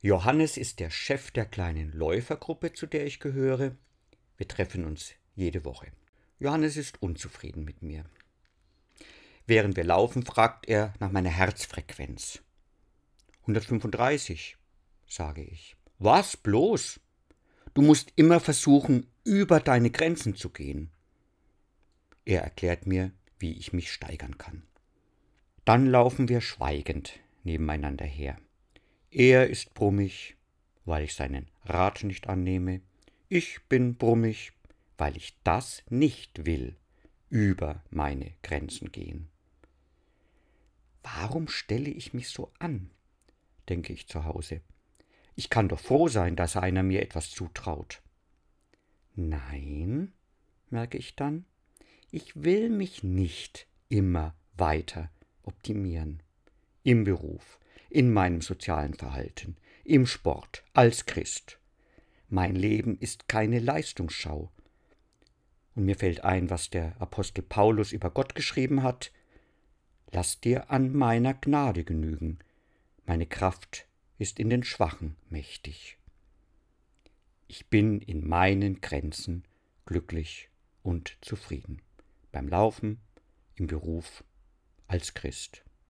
Johannes ist der Chef der kleinen Läufergruppe, zu der ich gehöre. Wir treffen uns jede Woche. Johannes ist unzufrieden mit mir. Während wir laufen, fragt er nach meiner Herzfrequenz. 135, sage ich. Was bloß? Du musst immer versuchen, über deine Grenzen zu gehen. Er erklärt mir, wie ich mich steigern kann. Dann laufen wir schweigend nebeneinander her. Er ist brummig, weil ich seinen Rat nicht annehme. Ich bin brummig, weil ich das nicht will, über meine Grenzen gehen. Warum stelle ich mich so an? denke ich zu Hause. Ich kann doch froh sein, dass einer mir etwas zutraut. Nein, merke ich dann, ich will mich nicht immer weiter optimieren. Im Beruf, in meinem sozialen Verhalten, im Sport, als Christ. Mein Leben ist keine Leistungsschau. Und mir fällt ein, was der Apostel Paulus über Gott geschrieben hat. Lass dir an meiner Gnade genügen. Meine Kraft ist in den Schwachen mächtig. Ich bin in meinen Grenzen glücklich und zufrieden. Beim Laufen, im Beruf, als Christ.